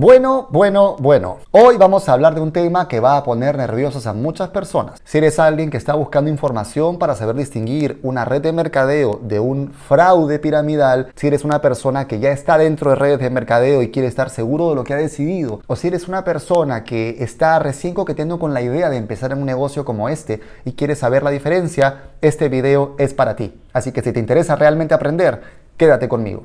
Bueno, bueno, bueno. Hoy vamos a hablar de un tema que va a poner nerviosos a muchas personas. Si eres alguien que está buscando información para saber distinguir una red de mercadeo de un fraude piramidal, si eres una persona que ya está dentro de redes de mercadeo y quiere estar seguro de lo que ha decidido, o si eres una persona que está recién coqueteando con la idea de empezar en un negocio como este y quiere saber la diferencia, este video es para ti. Así que si te interesa realmente aprender, quédate conmigo.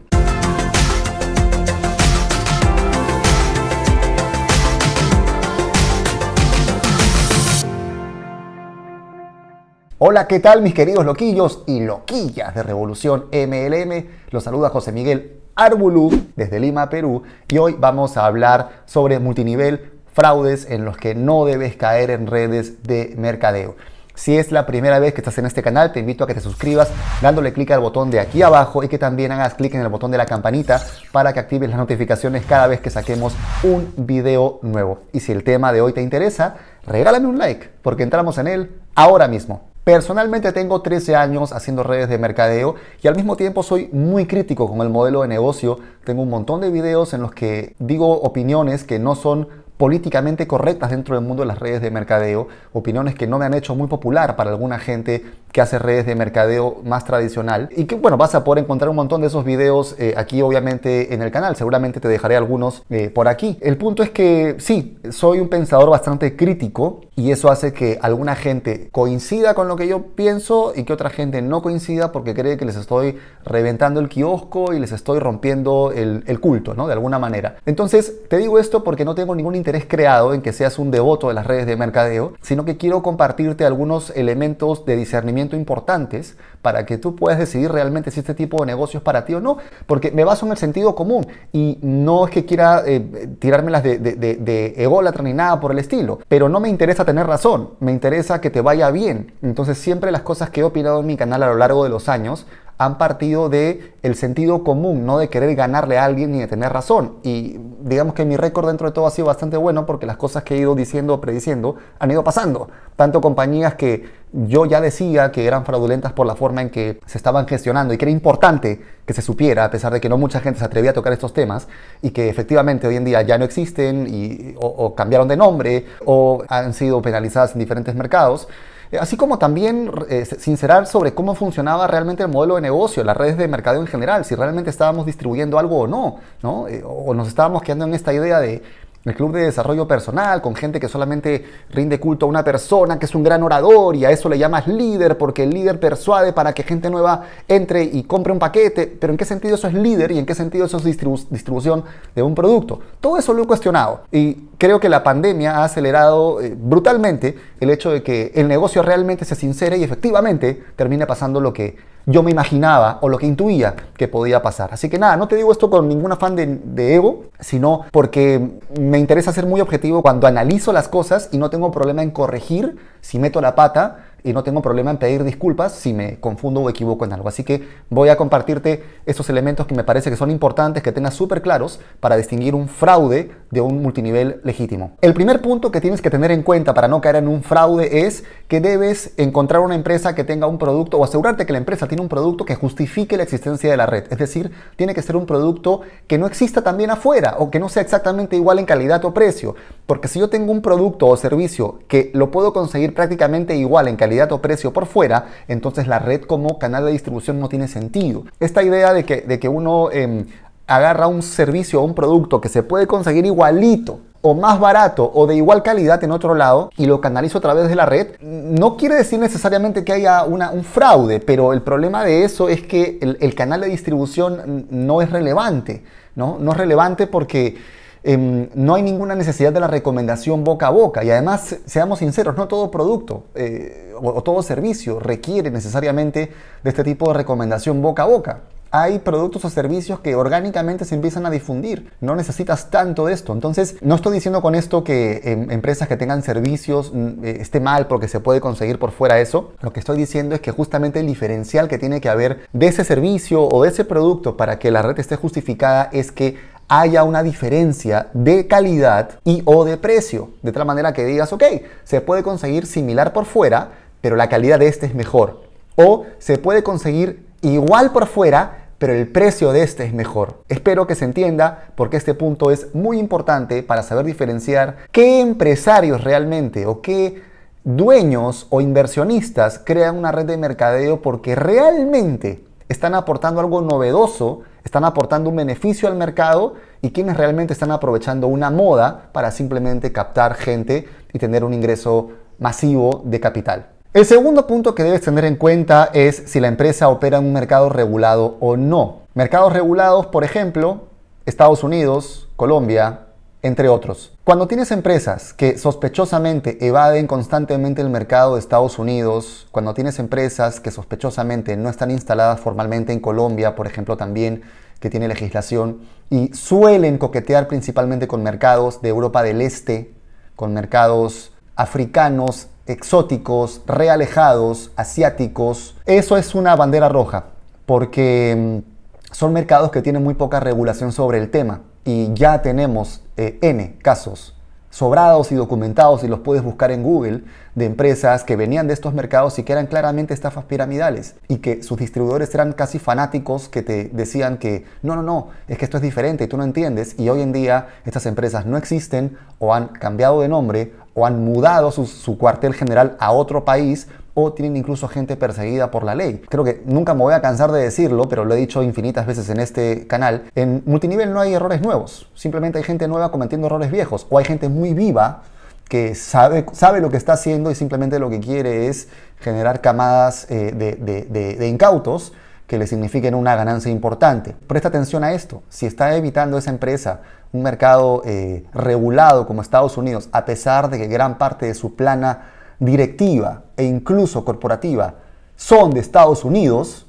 Hola, ¿qué tal mis queridos loquillos y loquillas de Revolución MLM? Los saluda José Miguel Arbulú desde Lima, Perú y hoy vamos a hablar sobre multinivel, fraudes en los que no debes caer en redes de mercadeo. Si es la primera vez que estás en este canal, te invito a que te suscribas dándole clic al botón de aquí abajo y que también hagas clic en el botón de la campanita para que actives las notificaciones cada vez que saquemos un video nuevo. Y si el tema de hoy te interesa, regálame un like porque entramos en él ahora mismo. Personalmente tengo 13 años haciendo redes de mercadeo y al mismo tiempo soy muy crítico con el modelo de negocio. Tengo un montón de videos en los que digo opiniones que no son políticamente correctas dentro del mundo de las redes de mercadeo, opiniones que no me han hecho muy popular para alguna gente que hace redes de mercadeo más tradicional y que bueno, vas a poder encontrar un montón de esos videos eh, aquí obviamente en el canal, seguramente te dejaré algunos eh, por aquí. El punto es que sí, soy un pensador bastante crítico y eso hace que alguna gente coincida con lo que yo pienso y que otra gente no coincida porque cree que les estoy reventando el kiosco y les estoy rompiendo el, el culto, ¿no? De alguna manera. Entonces, te digo esto porque no tengo ningún interés creado en que seas un devoto de las redes de mercadeo, sino que quiero compartirte algunos elementos de discernimiento importantes para que tú puedas decidir realmente si este tipo de negocio es para ti o no, porque me baso en el sentido común y no es que quiera eh, tirármelas de, de, de, de ególatra ni nada por el estilo, pero no me interesa tener razón, me interesa que te vaya bien. Entonces siempre las cosas que he opinado en mi canal a lo largo de los años han partido de el sentido común, no de querer ganarle a alguien ni de tener razón. Y digamos que mi récord dentro de todo ha sido bastante bueno porque las cosas que he ido diciendo o prediciendo han ido pasando. Tanto compañías que yo ya decía que eran fraudulentas por la forma en que se estaban gestionando y que era importante que se supiera, a pesar de que no mucha gente se atrevía a tocar estos temas y que efectivamente hoy en día ya no existen y, o, o cambiaron de nombre o han sido penalizadas en diferentes mercados. Eh, así como también eh, sincerar sobre cómo funcionaba realmente el modelo de negocio, las redes de mercado en general, si realmente estábamos distribuyendo algo o no, ¿no? Eh, o nos estábamos quedando en esta idea de el club de desarrollo personal, con gente que solamente rinde culto a una persona, que es un gran orador y a eso le llamas líder porque el líder persuade para que gente nueva entre y compre un paquete. Pero ¿en qué sentido eso es líder y en qué sentido eso es distribución de un producto? Todo eso lo he cuestionado y creo que la pandemia ha acelerado eh, brutalmente el hecho de que el negocio realmente se sincere y efectivamente termine pasando lo que yo me imaginaba o lo que intuía que podía pasar. Así que nada, no te digo esto con ningún afán de, de, ego, sino porque me interesa ser muy objetivo cuando analizo las cosas y no tengo problema en corregir si meto la pata y no tengo problema en pedir disculpas si me confundo o equivoco en algo. Así que voy a compartirte estos elementos que me parece que son importantes que tengas súper claros para distinguir un fraude de un multinivel legítimo. El primer punto que tienes que tener en cuenta para no caer en un fraude es que debes encontrar una empresa que tenga un producto o asegurarte que la empresa tiene un producto que justifique la existencia de la red. Es decir, tiene que ser un producto que no exista también afuera o que no sea exactamente igual en calidad o precio. Porque si yo tengo un producto o servicio que lo puedo conseguir prácticamente igual en calidad o precio por fuera, entonces la red como canal de distribución no tiene sentido. Esta idea de que, de que uno eh, agarra un servicio o un producto que se puede conseguir igualito o más barato o de igual calidad en otro lado y lo canalizo a través de la red, no quiere decir necesariamente que haya un fraude, pero el problema de eso es que el, el canal de distribución no es relevante, ¿no? No es relevante porque eh, no hay ninguna necesidad de la recomendación boca a boca. Y además, seamos sinceros, no todo producto eh, o, todo servicio requiere necesariamente de este tipo de recomendación boca a boca. Hay productos o servicios que orgánicamente se empiezan a difundir. No necesitas tanto de esto. Entonces, no estoy diciendo con esto que eh, empresas que tengan servicios eh, esté mal porque se puede conseguir por fuera eso. Lo que estoy diciendo es que justamente el diferencial que tiene que haber de ese servicio o de ese producto para que la red esté justificada es que haya una diferencia de calidad y o de precio. De tal manera que digas, ok, se puede conseguir similar por fuera, pero la calidad de este es mejor. O se puede conseguir igual por fuera, pero el precio de este es mejor. Espero que se entienda porque este punto es muy importante para saber diferenciar qué empresarios realmente o qué dueños o inversionistas crean una red de mercadeo porque realmente están aportando algo novedoso, están aportando un beneficio al mercado y quienes realmente están aprovechando una moda para simplemente captar gente y tener un ingreso masivo de capital. El segundo punto que debes tener en cuenta es si la empresa opera en un mercado regulado o no. Mercados regulados, por ejemplo, Estados Unidos, Colombia, entre otros. Cuando tienes empresas que sospechosamente evaden constantemente el mercado de Estados Unidos, cuando tienes empresas que sospechosamente no están instaladas formalmente en Colombia, por ejemplo también, que tiene legislación, y suelen coquetear principalmente con mercados de Europa del Este, con mercados africanos, exóticos, realejados, asiáticos, eso es una bandera roja, porque mm, son mercados que tienen muy poca regulación sobre el tema y ya tenemos eh, N casos sobrados y documentados y los puedes buscar en Google de empresas que venían de estos mercados y que eran claramente estafas piramidales y que sus distribuidores eran casi fanáticos que te decían que no, no, no, es que esto es diferente y tú no entiendes y hoy en día estas empresas no existen o han cambiado de nombre o han mudado su cuartel general a otro país o tienen incluso gente perseguida por la ley. Creo que nunca me voy a cansar de decirlo, pero lo he dicho infinitas veces en este canal. En multinivel no hay errores nuevos, simplemente hay gente nueva cometiendo errores viejos o hay gente muy viva que sabe, sabe lo que está haciendo y simplemente lo que quiere es generar camadas eh, de, incautos que le signifiquen una ganancia importante. Presta atención a esto. Si está evitando esa empresa un mercado eh, regulado como Estados Unidos, a pesar de que gran parte de su plana directiva e incluso corporativa son de Estados Unidos,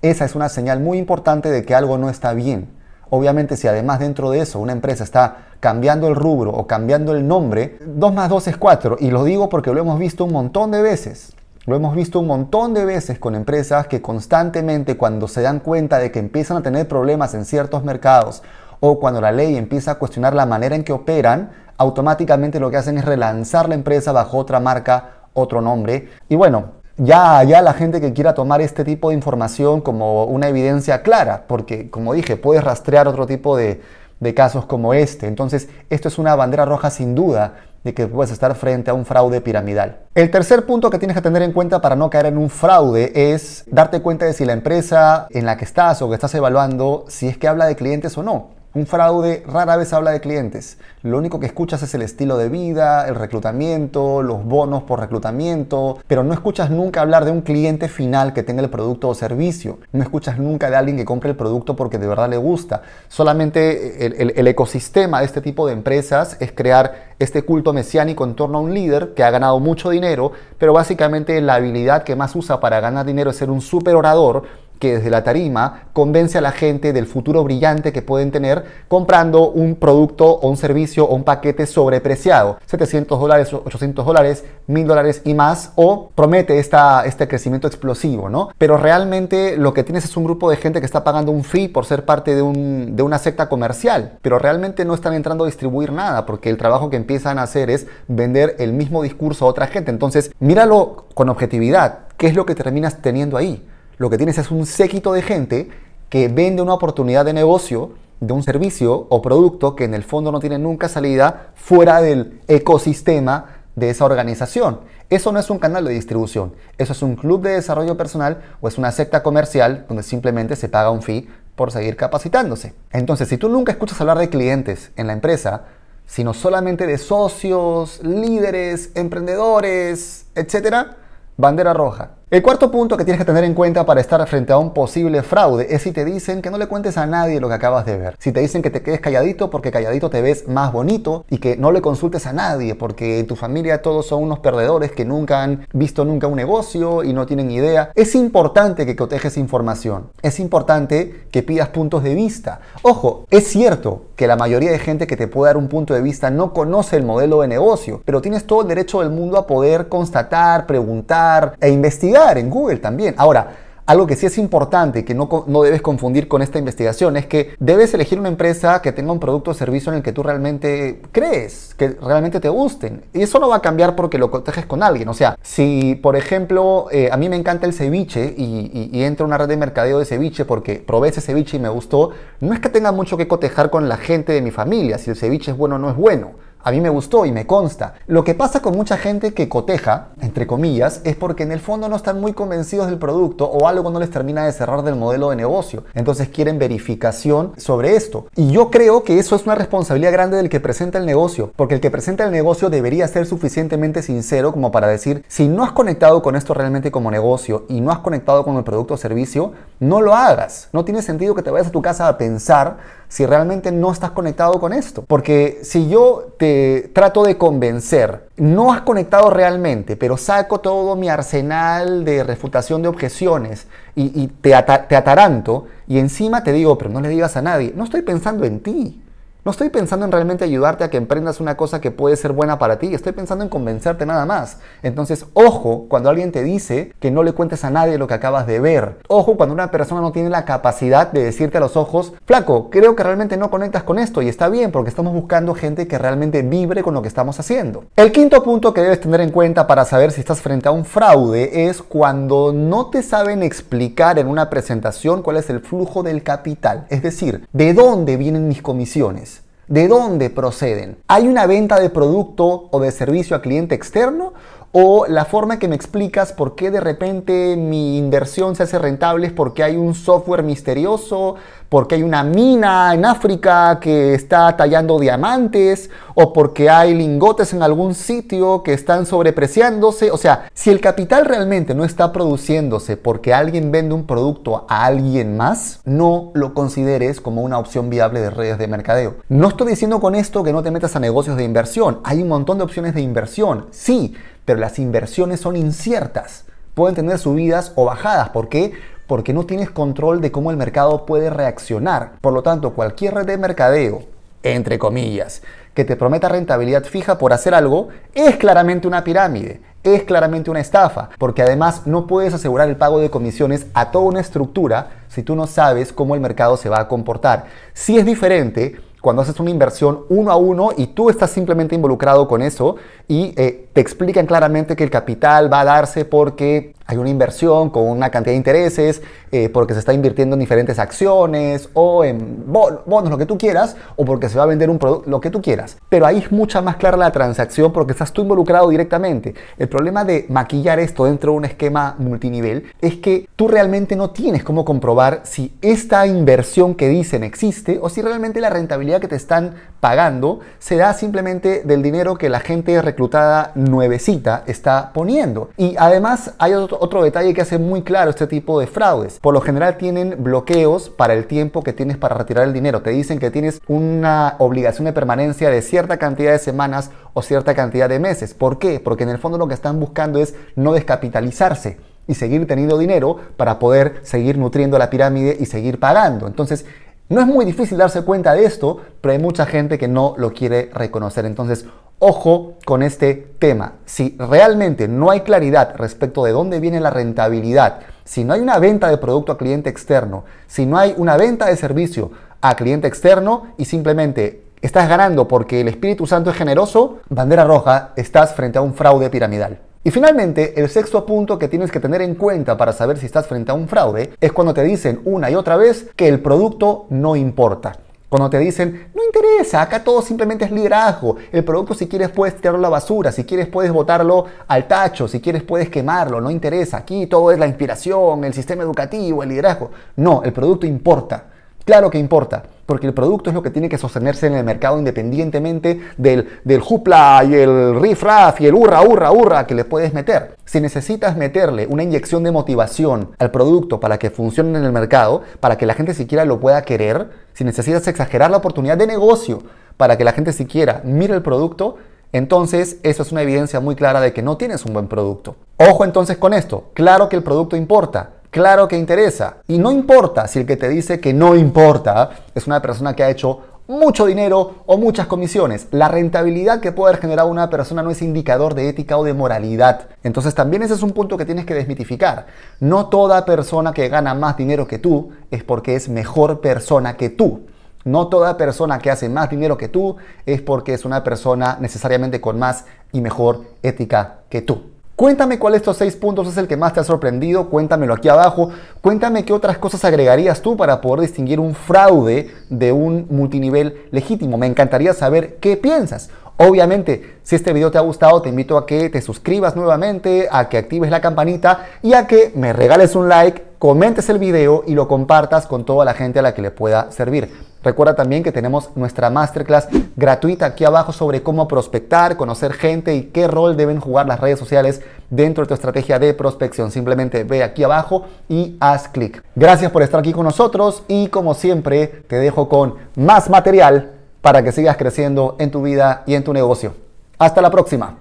esa es una señal muy importante de que algo no está bien. Obviamente si además dentro de eso una empresa está cambiando el rubro o cambiando el nombre, 2 más 2 es 4. Y lo digo porque lo hemos visto un montón de veces. Lo hemos visto un montón de veces con empresas que constantemente cuando se dan cuenta de que empiezan a tener problemas en ciertos mercados o cuando la ley empieza a cuestionar la manera en que operan, automáticamente lo que hacen es relanzar la empresa bajo otra marca, otro nombre. Y bueno, ya, ya la gente que quiera tomar este tipo de información como una evidencia clara, porque como dije, puedes rastrear otro tipo de, de casos como este. Entonces, esto es una bandera roja sin duda de que puedes estar frente a un fraude piramidal. El tercer punto que tienes que tener en cuenta para no caer en un fraude es darte cuenta de si la empresa en la que estás o que estás evaluando, si es que habla de clientes o no. Un fraude rara vez habla de clientes. Lo único que escuchas es el estilo de vida, el reclutamiento, los bonos por reclutamiento, pero no escuchas nunca hablar de un cliente final que tenga el producto o servicio. No escuchas nunca de alguien que compre el producto porque de verdad le gusta. Solamente el, ecosistema de este tipo de empresas es crear este culto mesiánico en torno a un líder que ha ganado mucho dinero, pero básicamente la habilidad que más usa para ganar dinero es ser un super orador que desde la tarima convence a la gente del futuro brillante que pueden tener comprando un producto o un servicio o un paquete sobrepreciado, 700 dólares, 800 dólares, 1000 dólares y más, o promete esta, este crecimiento explosivo, ¿no? Pero realmente lo que tienes es un grupo de gente que está pagando un fee por ser parte de, un, de una secta comercial, pero realmente no están entrando a distribuir nada, porque el trabajo que empiezan a hacer es vender el mismo discurso a otra gente. Entonces, míralo con objetividad. ¿Qué es lo que terminas teniendo ahí? Lo que tienes es un séquito de gente que vende una oportunidad de negocio de un servicio o producto que en el fondo no tiene nunca salida fuera del ecosistema de esa organización. Eso no es un canal de distribución, eso es un club de desarrollo personal o es una secta comercial donde simplemente se paga un fee por seguir capacitándose. Entonces, si tú nunca escuchas hablar de clientes en la empresa, sino solamente de socios, líderes, emprendedores, etcétera, bandera roja. El cuarto punto que tienes que tener en cuenta para estar frente a un posible fraude es si te dicen que no le cuentes a nadie lo que acabas de ver. Si te dicen que te quedes calladito porque calladito te ves más bonito y que no le consultes a nadie porque tu familia todos son unos perdedores que nunca han visto nunca un negocio y no tienen idea. Es importante que cotejes información. Es importante que pidas puntos de vista. Ojo, es cierto que la mayoría de gente que te puede dar un punto de vista no conoce el modelo de negocio, pero tienes todo el derecho del mundo a poder constatar, preguntar e investigar en Google también. Ahora, Algo que sí es importante que no, no, debes confundir con esta investigación es que debes elegir una empresa que tenga un producto o servicio en el que tú realmente crees, que realmente te gusten. Y eso no va a cambiar porque lo cotejes con alguien. O sea, si por ejemplo eh, a mí me encanta el ceviche y, y, entro a una red de mercadeo de ceviche porque probé ese ceviche y me gustó, no es que tenga mucho que cotejar con la gente de mi familia, si el ceviche es bueno o no es bueno. A mí me gustó y me consta. Lo que pasa con mucha gente que coteja, entre comillas, es porque en el fondo no están muy convencidos del producto o algo no les termina de cerrar del modelo de negocio. Entonces quieren verificación sobre esto. Y yo creo que eso es una responsabilidad grande del que presenta el negocio, porque el que presenta el negocio debería ser suficientemente sincero como para decir, si no has conectado con esto realmente como negocio y no has conectado con el producto o servicio, no lo hagas. No tiene sentido que te vayas a tu casa a pensar si realmente no estás conectado con esto. Porque si yo te trato de convencer, no has conectado realmente, pero saco todo mi arsenal de refutación de objeciones y, te, te ataranto y encima te digo, pero no le digas a nadie, no estoy pensando en ti. No estoy pensando en realmente ayudarte a que emprendas una cosa que puede ser buena para ti, estoy pensando en convencerte nada más. Entonces, ojo cuando alguien te dice que no le cuentes a nadie lo que acabas de ver. Ojo cuando una persona no tiene la capacidad de decirte a los ojos, flaco, creo que realmente no conectas con esto y está bien porque estamos buscando gente que realmente vibre con lo que estamos haciendo. El quinto punto que debes tener en cuenta para saber si estás frente a un fraude es cuando no te saben explicar en una presentación cuál es el flujo del capital, es decir, de dónde vienen mis comisiones. ¿De dónde proceden? ¿Hay una venta de producto o de servicio a cliente externo? ¿O la forma que me explicas por qué de repente mi inversión se hace rentable es porque hay un software misterioso porque hay una mina en África que está tallando diamantes o porque hay lingotes en algún sitio que están sobrepreciándose. O sea, si el capital realmente no está produciéndose porque alguien vende un producto a alguien más, no lo consideres como una opción viable de redes de mercadeo. No estoy diciendo con esto que no te metas a negocios de inversión. Hay un montón de opciones de inversión, sí, pero las inversiones son inciertas. Pueden tener subidas o bajadas. ¿Por qué? porque no tienes control de cómo el mercado puede reaccionar. Por lo tanto, cualquier red de mercadeo, entre comillas, que te prometa rentabilidad fija por hacer algo, es claramente una pirámide, es claramente una estafa, porque además no puedes asegurar el pago de comisiones a toda una estructura si tú no sabes cómo el mercado se va a comportar. Si es diferente cuando haces una inversión uno a uno y tú estás simplemente involucrado con eso y eh, te explican claramente que el capital va a darse porque hay una inversión con una cantidad de intereses, eh, porque se está invirtiendo en diferentes acciones o en bonos, lo que tú quieras, o porque se va a vender un producto, lo que tú quieras. Pero ahí es mucha más clara la transacción porque estás tú involucrado directamente. El problema de maquillar esto dentro de un esquema multinivel es que tú realmente no tienes cómo comprobar si esta inversión que dicen existe o si realmente la rentabilidad que te están pagando se da simplemente del dinero que la gente reclutada nuevecita está poniendo. Y además hay otro otro detalle que hace muy claro este tipo de fraudes. Por lo general tienen bloqueos para el tiempo que tienes para retirar el dinero. Te dicen que tienes una obligación de permanencia de cierta cantidad de semanas o cierta cantidad de meses. ¿Por qué? Porque en el fondo lo que están buscando es no descapitalizarse y seguir teniendo dinero para poder seguir nutriendo la pirámide y seguir pagando. Entonces, no es muy difícil darse cuenta de esto, pero hay mucha gente que no lo quiere reconocer. Entonces, Ojo con este tema. Si realmente no hay claridad respecto de dónde viene la rentabilidad, si no hay una venta de producto a cliente externo, si no hay una venta de servicio a cliente externo y simplemente estás ganando porque el Espíritu Santo es generoso, bandera roja, estás frente a un fraude piramidal. Y finalmente, el sexto punto que tienes que tener en cuenta para saber si estás frente a un fraude es cuando te dicen una y otra vez que el producto no importa. Cuando te dicen, no interesa, acá todo simplemente es liderazgo. El producto si quieres puedes tirarlo a la basura, si quieres puedes botarlo al tacho, si quieres puedes quemarlo, no interesa. Aquí todo es la inspiración, el sistema educativo, el liderazgo. No, el producto importa. Claro que importa, porque el producto es lo que tiene que sostenerse en el mercado independientemente del, del jupla y el rifraf y el hurra, hurra, hurra que le puedes meter. Si necesitas meterle una inyección de motivación al producto para que funcione en el mercado, para que la gente siquiera lo pueda querer, si necesitas exagerar la oportunidad de negocio para que la gente siquiera mire el producto, entonces eso es una evidencia muy clara de que no tienes un buen producto. Ojo entonces con esto, claro que el producto importa, Claro que interesa. Y no importa si el que te dice que no importa es una persona que ha hecho mucho dinero o muchas comisiones. La rentabilidad que puede generado una persona no es indicador de ética o de moralidad. Entonces también ese es un punto que tienes que desmitificar. No toda persona que gana más dinero que tú es porque es mejor persona que tú. No toda persona que hace más dinero que tú es porque es una persona necesariamente con más y mejor ética que tú. Cuéntame cuál de estos seis puntos es el que más te ha sorprendido, cuéntamelo aquí abajo. Cuéntame qué otras cosas agregarías tú para poder distinguir un fraude de un multinivel legítimo. Me encantaría saber qué piensas. Obviamente, si este video te ha gustado, te invito a que te suscribas nuevamente, a que actives la campanita y a que me regales un like, comentes el video y lo compartas con toda la gente a la que le pueda servir. Recuerda también que tenemos nuestra masterclass gratuita aquí abajo sobre cómo prospectar, conocer gente y qué rol deben jugar las redes sociales dentro de tu estrategia de prospección. Simplemente ve aquí abajo y haz clic. Gracias por estar aquí con nosotros y como siempre te dejo con más material para que sigas creciendo en tu vida y en tu negocio. Hasta la próxima.